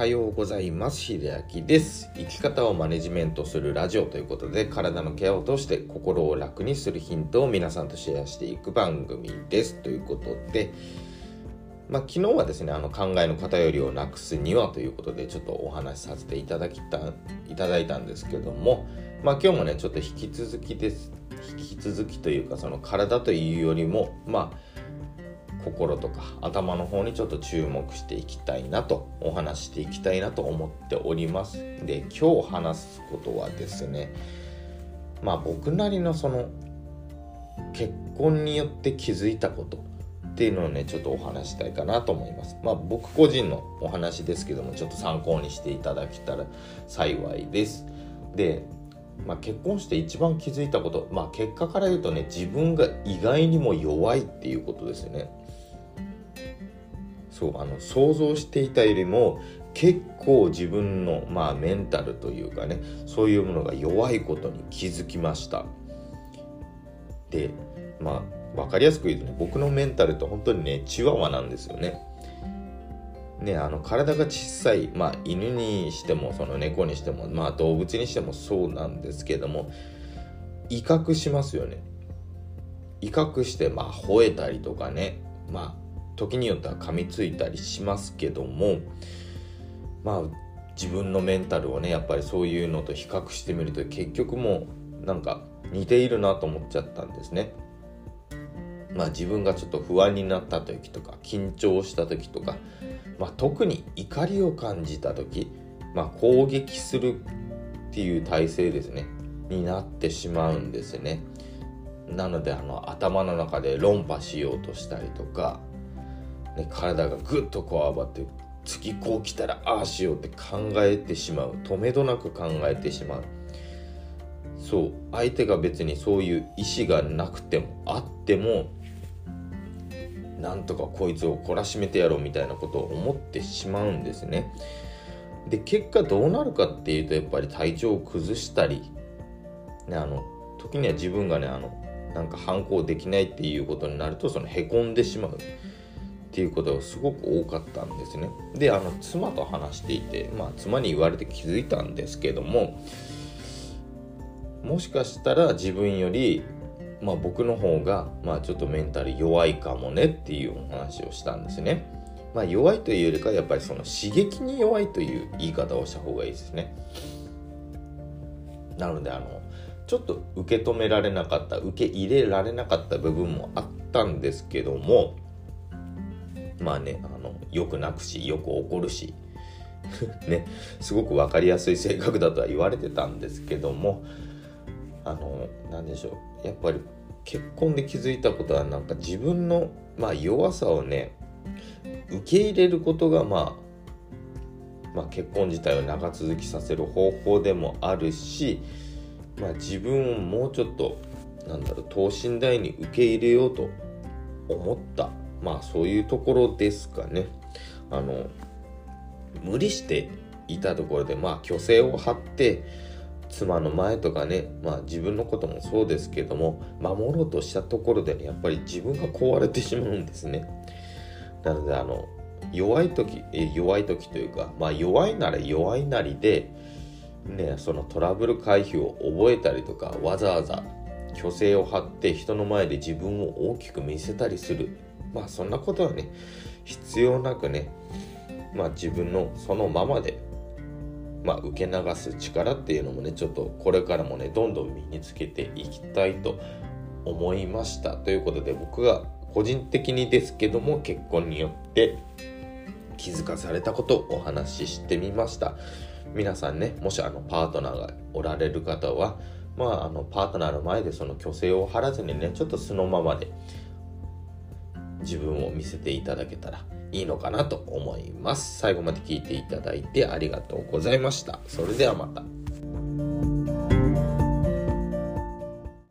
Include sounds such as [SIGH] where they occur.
はようございます。秀明です。生き方をマネジメントするラジオということで、体のケアを通して心を楽にするヒントを皆さんとシェアしていく番組です。ということで、まあ、昨日はですね、あの考えの偏りをなくすにはということで、ちょっとお話しさせていただきたいただいたんですけども、まあ、今日もね、ちょっと引き続きです。引き続きというか、その体というよりも、まあ、心とか頭の方にちょっと注目していきたいなとお話していきたいなと思っております。で今日話すことはですねまあ僕なりのその結婚によって気づいたことっていうのをねちょっとお話したいかなと思います。まあ僕個人のお話ですけどもちょっと参考にしていただけたら幸いです。でまあ、結婚して一番気づいたこと、まあ、結果から言うとね自分が意外にも弱いっていうことですよね。そうあの想像していたよりも結構自分の、まあ、メンタルというかねそういうものが弱いことに気づきました。でまあ分かりやすく言うとね僕のメンタルって本当にねチワワなんですよね。ね、あの体が小さい、まあ、犬にしてもその猫にしても、まあ、動物にしてもそうなんですけども威嚇しますよね。威嚇して、まあ、吠えたりとかね、まあ、時によっては噛みついたりしますけどもまあ自分のメンタルをねやっぱりそういうのと比較してみると結局もうなんか似ているなと思っちゃったんですね。まあ自分がちょっと不安になった時とか緊張した時とか、まあ、特に怒りを感じた時、まあ、攻撃するっていう体制ですねになってしまうんですね。なのであの頭の中で論破しようとしたりとか、ね、体がぐっとこわばって次こう来たらああしようって考えてしまう。止めどなく考えてしまう。そう。相手が別にそういう意思がなくてもあってもなんとかこいつを懲らしめてやろうみたいなことを思ってしまうんですね。で結果どうなるかっていうとやっぱり体調を崩したり、ね、あの時には自分がねあのなんか反抗できないっていうことになるとそのへこんでしまう。っていうことがすごく多かったんですね。であの妻と話していて、まあ、妻に言われて気づいたんですけどももしかしたら自分よりまあ、僕の方が、まあ、ちょっとメンタル弱いかもねっていうお話をしたんですね。まあ、弱いというよりかやっぱりその刺激に弱いという言い方をした方がいいですね。なのであのちょっと受け止められなかった受け入れられなかった部分もあったんですけどもまあねあのよく泣くしよく怒るし [LAUGHS] ねすごく分かりやすい性格だとは言われてたんですけどもあの何でしょうやっぱり結婚で気づいたことはなんか自分の、まあ、弱さをね受け入れることが、まあ、まあ結婚自体を長続きさせる方法でもあるし、まあ、自分をもうちょっとなんだろう等身大に受け入れようと思った。まあそういうところですかね。あの無理していたところでまあ虚勢を張って妻の前とかね、まあ、自分のこともそうですけども守ろうとしたところでねやっぱり自分が壊れてしまうんですねなのであの弱い時弱い時というか、まあ、弱いなら弱いなりで、ね、そのトラブル回避を覚えたりとかわざわざ虚勢を張って人の前で自分を大きく見せたりするまあそんなことはね必要なくねまあ自分のそのままでまあ、受け流す力っていうのもねちょっとこれからもねどんどん身につけていきたいと思いました。ということで僕が個人的にですけども結婚によって気づかされたことをお話ししてみました。皆さんねもしあのパートナーがおられる方はまああのパートナーの前でその虚勢を張らずにねちょっと素のままで自分を見せていただけたらいいのかなと思います。最後まで聞いていただいてありがとうございました。それではまた。